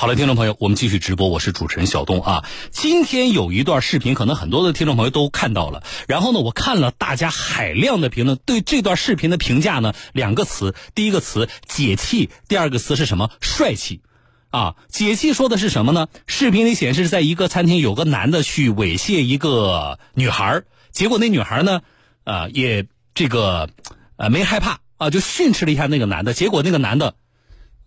好了，听众朋友，我们继续直播，我是主持人小东啊。今天有一段视频，可能很多的听众朋友都看到了。然后呢，我看了大家海量的评论，对这段视频的评价呢，两个词，第一个词解气，第二个词是什么？帅气。啊，解气说的是什么呢？视频里显示，在一个餐厅，有个男的去猥亵一个女孩结果那女孩呢，呃，也这个呃没害怕啊，就训斥了一下那个男的，结果那个男的，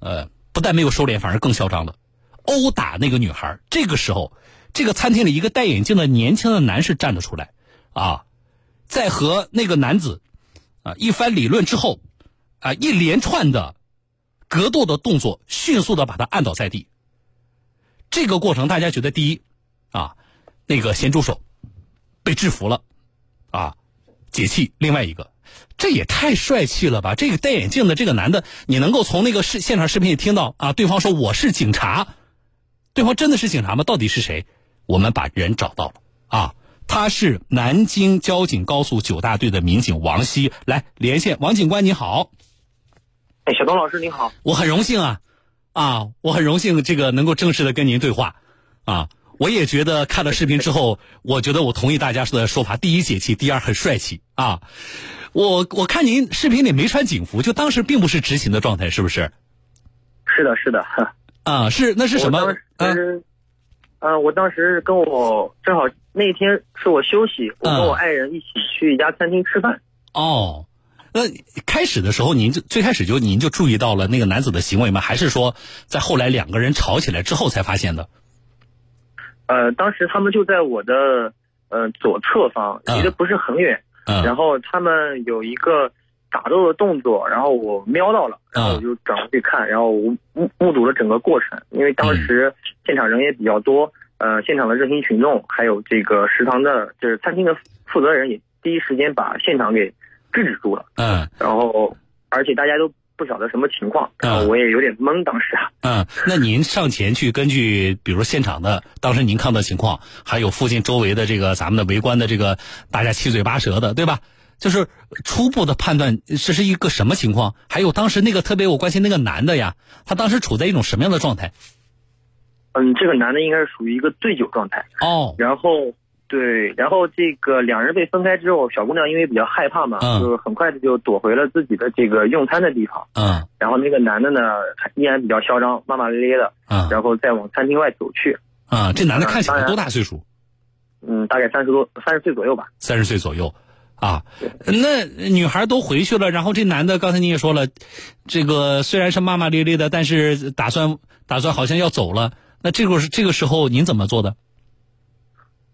呃，不但没有收敛，反而更嚣张了，殴打那个女孩这个时候，这个餐厅里一个戴眼镜的年轻的男士站了出来，啊，在和那个男子啊一番理论之后，啊一连串的。格斗的动作迅速的把他按倒在地。这个过程大家觉得第一，啊，那个咸猪手被制服了，啊，解气。另外一个，这也太帅气了吧！这个戴眼镜的这个男的，你能够从那个视现场视频里听到啊，对方说我是警察，对方真的是警察吗？到底是谁？我们把人找到了啊，他是南京交警高速九大队的民警王希，来连线王警官，你好。哎，小东老师你好，我很荣幸啊，啊，我很荣幸这个能够正式的跟您对话，啊，我也觉得看了视频之后，我觉得我同意大家说的说法，第一解气，第二很帅气啊，我我看您视频里没穿警服，就当时并不是执勤的状态，是不是？是的，是的，啊，是那是什么？嗯，呃，我当时跟我正好那天是我休息，我跟我爱人一起去一家餐厅吃饭。哦。那开始的时候，您就最开始就您就注意到了那个男子的行为吗？还是说在后来两个人吵起来之后才发现的？呃，当时他们就在我的呃左侧方，离得不是很远。嗯。然后他们有一个打斗的动作，然后我瞄到了，然后我就转过去看，然后我目目睹了整个过程。因为当时现场人也比较多，呃，现场的热心群众，还有这个食堂的，就是餐厅的负责人，也第一时间把现场给。制止住了，嗯，然后而且大家都不晓得什么情况，嗯，我也有点懵，当时啊，嗯，那您上前去根据，比如现场的当时您看到情况，还有附近周围的这个咱们的围观的这个大家七嘴八舌的，对吧？就是初步的判断这是一个什么情况？还有当时那个特别我关心那个男的呀，他当时处在一种什么样的状态？嗯，这个男的应该是属于一个醉酒状态哦，然后。对，然后这个两人被分开之后，小姑娘因为比较害怕嘛，就很快的就躲回了自己的这个用餐的地方。嗯，然后那个男的呢，依然比较嚣张，骂骂咧咧的。嗯，然后再往餐厅外走去。啊，这男的看起来多大岁数？嗯，大概三十多，三十岁左右吧。三十岁左右，啊，那女孩都回去了，然后这男的刚才你也说了，这个虽然是骂骂咧咧的，但是打算打算好像要走了。那这个是这个时候您怎么做的？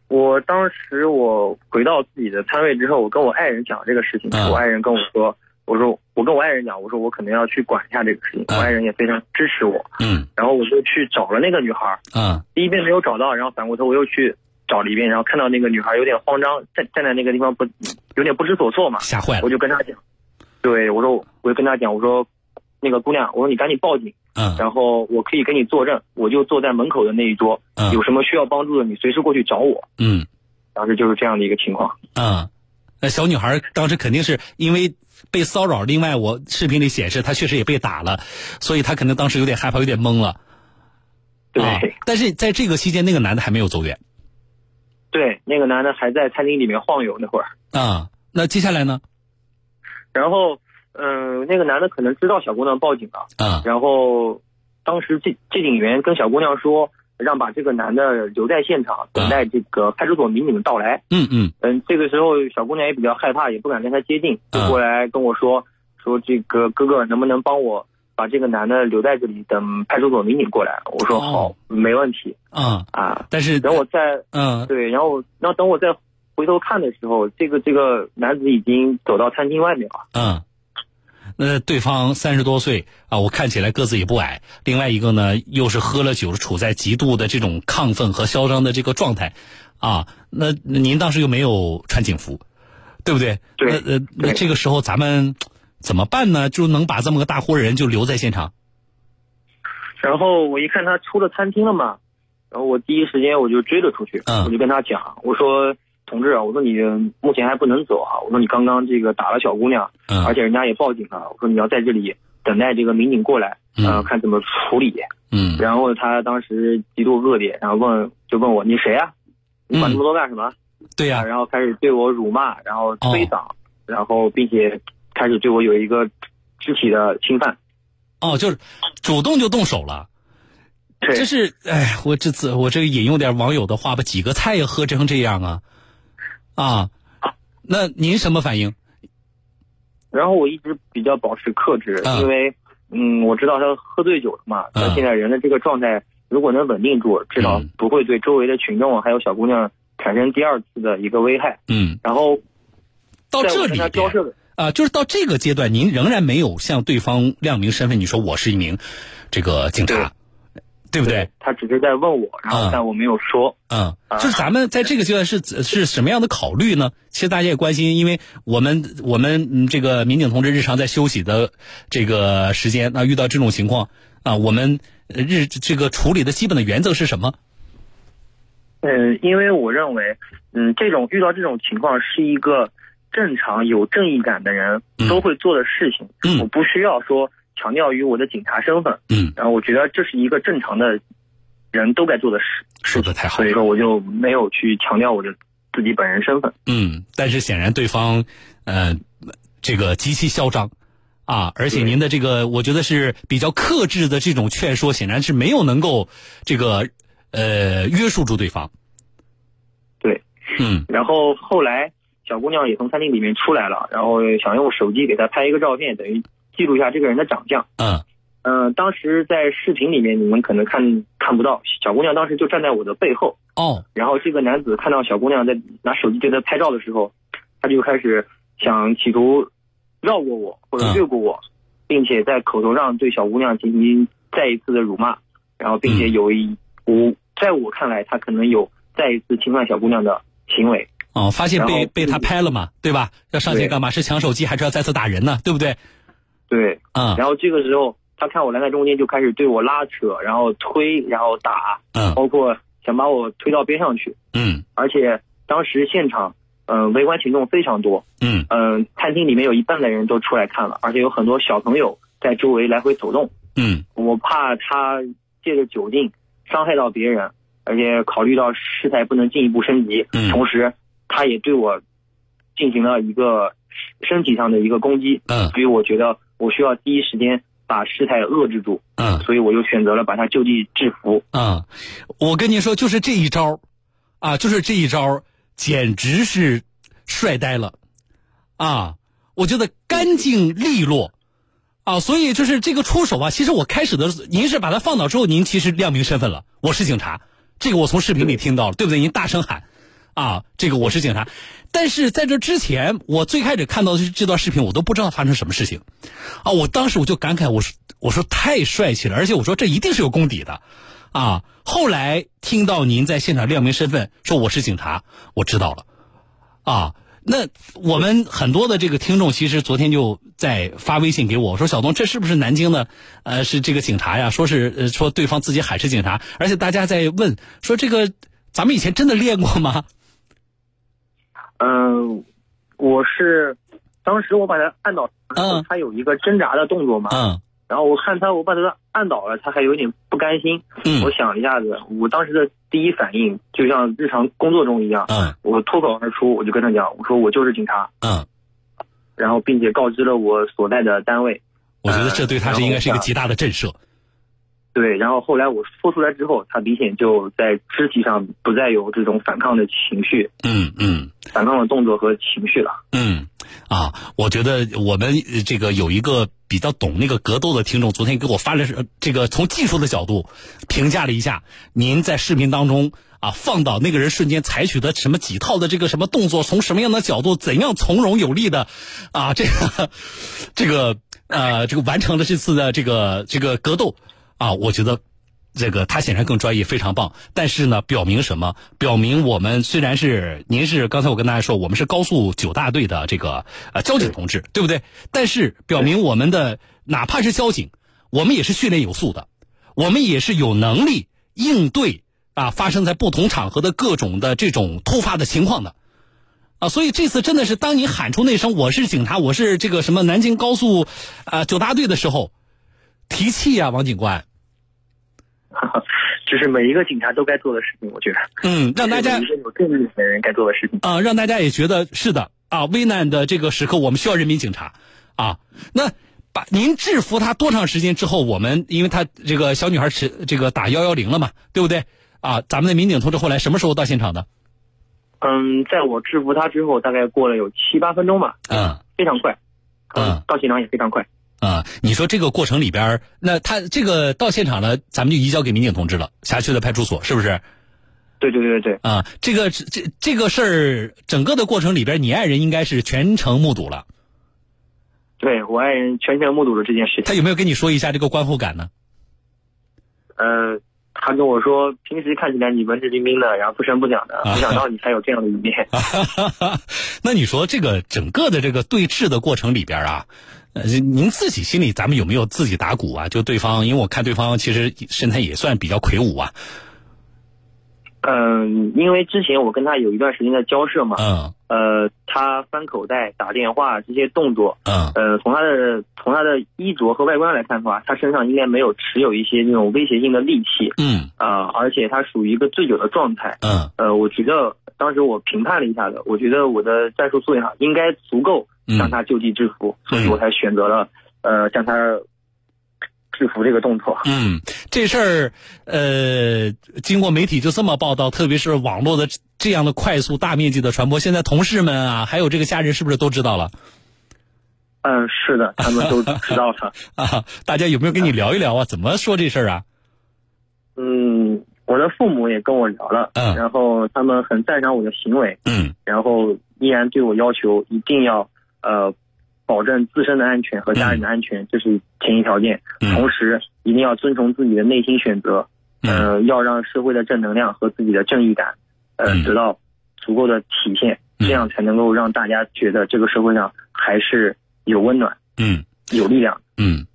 我当时我回到自己的摊位之后，我跟我爱人讲这个事情，我爱人跟我说，我说我跟我爱人讲，我说我可能要去管一下这个事情，我爱人也非常支持我，嗯，然后我就去找了那个女孩，嗯，第一遍没有找到，然后反过头我又去找了一遍，然后看到那个女孩有点慌张，站站在那个地方不有点不知所措嘛，吓坏了，我就跟她讲，对我说我就跟她讲，我说那个姑娘，我说你赶紧报警。嗯，然后我可以给你作证，我就坐在门口的那一桌。嗯，有什么需要帮助的，你随时过去找我。嗯，当时就是这样的一个情况。嗯，那小女孩当时肯定是因为被骚扰，另外我视频里显示她确实也被打了，所以她可能当时有点害怕，有点懵了。对，但是在这个期间，那个男的还没有走远。对，那个男的还在餐厅里面晃悠那会儿。啊，那接下来呢？然后。嗯，那个男的可能知道小姑娘报警了，啊，然后当时这这警员跟小姑娘说，让把这个男的留在现场，等待这个派出所民警的到来。嗯嗯嗯，这个时候小姑娘也比较害怕，也不敢跟他接近，就过来跟我说，说这个哥哥能不能帮我把这个男的留在这里，等派出所民警过来。我说好，没问题。嗯啊，但是等我再嗯对，然后然后等我再回头看的时候，这个这个男子已经走到餐厅外面了。嗯。那对方三十多岁啊，我看起来个子也不矮。另外一个呢，又是喝了酒，处在极度的这种亢奋和嚣张的这个状态，啊，那您当时又没有穿警服，对不对？对。那呃，那这个时候咱们怎么办呢？就能把这么个大活人就留在现场？然后我一看他出了餐厅了嘛，然后我第一时间我就追了出去，我就跟他讲，我说。同志啊，我说你目前还不能走啊！我说你刚刚这个打了小姑娘，而且人家也报警了。我说你要在这里等待这个民警过来，呃，看怎么处理。嗯，然后他当时极度恶劣，然后问就问我你谁啊？你管那么多干什么？对呀，然后开始对我辱骂，然后推搡，然后并且开始对我有一个肢体的侵犯。哦，就是主动就动手了。这是哎，我这次我这个引用点网友的话吧，几个菜也喝成这样啊啊！那您什么反应？然后我一直比较保持克制，因为嗯，我知道他喝醉酒了嘛。他现在人的这个状态，如果能稳定住，至少不会对周围的群众还有小姑娘产生第二次的一个危害。嗯。然后到这里啊，就是到这个阶段，您仍然没有向对方亮明身份。你说我是一名这个警察。对不对？他只是在问我，然后但我没有说。嗯，就是咱们在这个阶段是是什么样的考虑呢？其实大家也关心，因为我们我们这个民警同志日常在休息的这个时间，那遇到这种情况啊，我们日这个处理的基本的原则是什么？嗯，因为我认为，嗯，这种遇到这种情况是一个正常有正义感的人都会做的事情。嗯，我不需要说。强调于我的警察身份，嗯，然后我觉得这是一个正常的人都该做的事，说的太好了，所以说我就没有去强调我的自己本人身份，嗯，但是显然对方，呃，这个极其嚣张，啊，而且您的这个我觉得是比较克制的这种劝说，显然是没有能够这个呃约束住对方，对，嗯，然后后来小姑娘也从餐厅里面出来了，然后想用手机给她拍一个照片，等于。记录一下这个人的长相。嗯，嗯，当时在视频里面你们可能看看不到，小姑娘当时就站在我的背后。哦。然后这个男子看到小姑娘在拿手机对她拍照的时候，他就开始想企图绕过我或者越过我，并且在口头上对小姑娘进行再一次的辱骂，然后并且有一我在我看来他可能有再一次侵犯小姑娘的行为。哦，发现被被他拍了嘛，对吧？要上前干嘛？是抢手机还是要再次打人呢？对不对？对，嗯，然后这个时候他看我拦在中间，就开始对我拉扯，然后推，然后打，嗯，包括想把我推到边上去，嗯，而且当时现场，嗯，围观群众非常多，嗯，嗯，餐厅里面有一半的人都出来看了，而且有很多小朋友在周围来回走动，嗯，我怕他借着酒劲伤害到别人，而且考虑到事态不能进一步升级，嗯，同时他也对我进行了一个身体上的一个攻击，嗯，所以我觉得。我需要第一时间把事态遏制住，嗯，所以我就选择了把他就地制服。嗯，我跟您说，就是这一招，啊，就是这一招，简直是帅呆了，啊，我觉得干净利落，啊，所以就是这个出手啊，其实我开始的，您是把他放倒之后，您其实亮明身份了，我是警察，这个我从视频里听到了，对不对？您大声喊。啊，这个我是警察，但是在这之前，我最开始看到的这段视频，我都不知道发生什么事情，啊，我当时我就感慨，我说我说太帅气了，而且我说这一定是有功底的，啊，后来听到您在现场亮明身份，说我是警察，我知道了，啊，那我们很多的这个听众其实昨天就在发微信给我说，小东，这是不是南京的？呃，是这个警察呀？说是，说对方自己喊是警察，而且大家在问说这个咱们以前真的练过吗？嗯，我是当时我把他按倒，嗯，他有一个挣扎的动作嘛，嗯，然后我看他，我把他按倒了，他还有点不甘心，嗯，我想一下子，我当时的第一反应就像日常工作中一样，嗯，我脱口而出，我就跟他讲，我说我就是警察，嗯，然后并且告知了我所在的单位，我觉得这对他是应该是一个极大的震慑。对，然后后来我说出来之后，他明显就在肢体上不再有这种反抗的情绪，嗯嗯，反抗的动作和情绪了。嗯，啊，我觉得我们这个有一个比较懂那个格斗的听众，昨天给我发了这个从技术的角度评价了一下，您在视频当中啊放倒那个人瞬间采取的什么几套的这个什么动作，从什么样的角度，怎样从容有力的啊这个这个呃这个完成了这次的这个这个格斗。啊，我觉得，这个他显然更专业，非常棒。但是呢，表明什么？表明我们虽然是您是刚才我跟大家说，我们是高速九大队的这个呃交警同志，对不对？但是表明我们的哪怕是交警，我们也是训练有素的，我们也是有能力应对啊发生在不同场合的各种的这种突发的情况的啊。所以这次真的是当你喊出那声“我是警察，我是这个什么南京高速啊九大队”的时候。提气啊，王警官！就是每一个警察都该做的事情，我觉得。嗯，让大家一个有正义的人该做的事情啊，让大家也觉得是的啊，危难的这个时刻，我们需要人民警察啊。那把您制服他多长时间之后，我们因为他这个小女孩是这个打幺幺零了嘛，对不对？啊，咱们的民警同志后来什么时候到现场的？嗯，在我制服他之后，大概过了有七八分钟吧。嗯，非常快。嗯，到现场也非常快。啊，你说这个过程里边，那他这个到现场了，咱们就移交给民警同志了，辖区的派出所是不是？对对对对对。啊，这个这这个事儿，整个的过程里边，你爱人应该是全程目睹了。对我爱人全程目睹了这件事情。他有没有跟你说一下这个观后感呢？呃，他跟我说，平时看起来你文质彬彬的，然后不声不响的，没想到你还有这样的一面。那你说这个整个的这个对峙的过程里边啊？呃，您自己心里咱们有没有自己打鼓啊？就对方，因为我看对方其实身材也算比较魁梧啊。嗯，因为之前我跟他有一段时间的交涉嘛。嗯。呃，他翻口袋、打电话这些动作。嗯。呃，从他的从他的衣着和外观来看的话，他身上应该没有持有一些那种威胁性的利器。嗯。啊，而且他属于一个醉酒的状态。嗯。呃，我觉得当时我评判了一下子，我觉得我的战术素养应该足够。将他就地制服，所以我才选择了呃将他制服这个动作。嗯，这事儿呃经过媒体就这么报道，特别是网络的这样的快速大面积的传播，现在同事们啊，还有这个家人是不是都知道了？嗯，是的，他们都知道了 啊。大家有没有跟你聊一聊啊？怎么说这事儿啊？嗯，我的父母也跟我聊了，嗯，然后他们很赞赏我的行为，嗯，然后依然对我要求一定要。呃，保证自身的安全和家人的安全，这是前提条件。同时，一定要遵从自己的内心选择。呃，要让社会的正能量和自己的正义感，呃，得到足够的体现，这样才能够让大家觉得这个社会上还是有温暖，嗯，有力量，嗯。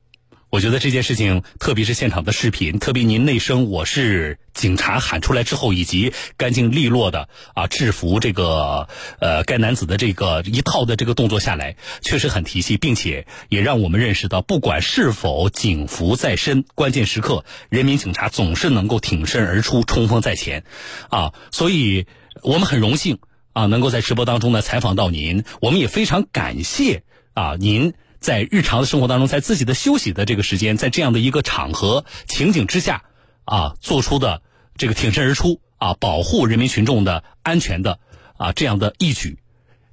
我觉得这件事情，特别是现场的视频，特别您那声“我是警察”喊出来之后，以及干净利落的啊制服这个呃该男子的这个一套的这个动作下来，确实很提气，并且也让我们认识到，不管是否警服在身，关键时刻人民警察总是能够挺身而出，冲锋在前，啊，所以我们很荣幸啊能够在直播当中呢采访到您，我们也非常感谢啊您。在日常的生活当中，在自己的休息的这个时间，在这样的一个场合情景之下，啊，做出的这个挺身而出啊，保护人民群众的安全的啊这样的义举，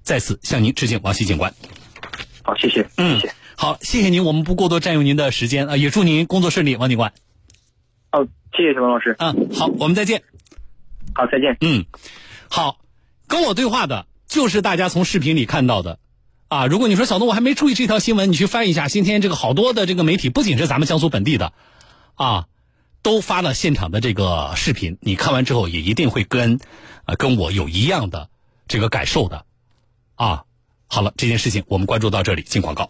在此向您致敬，王希警官。好，谢谢。嗯，好，谢谢您，我们不过多占用您的时间啊，也祝您工作顺利，王警官。哦，谢谢陈老师。嗯，好，我们再见。好，再见。嗯，好，跟我对话的就是大家从视频里看到的。啊，如果你说小东，我还没注意这条新闻，你去翻一下，今天这个好多的这个媒体，不仅是咱们江苏本地的，啊，都发了现场的这个视频。你看完之后，也一定会跟，呃，跟我有一样的这个感受的，啊。好了，这件事情我们关注到这里，进广告。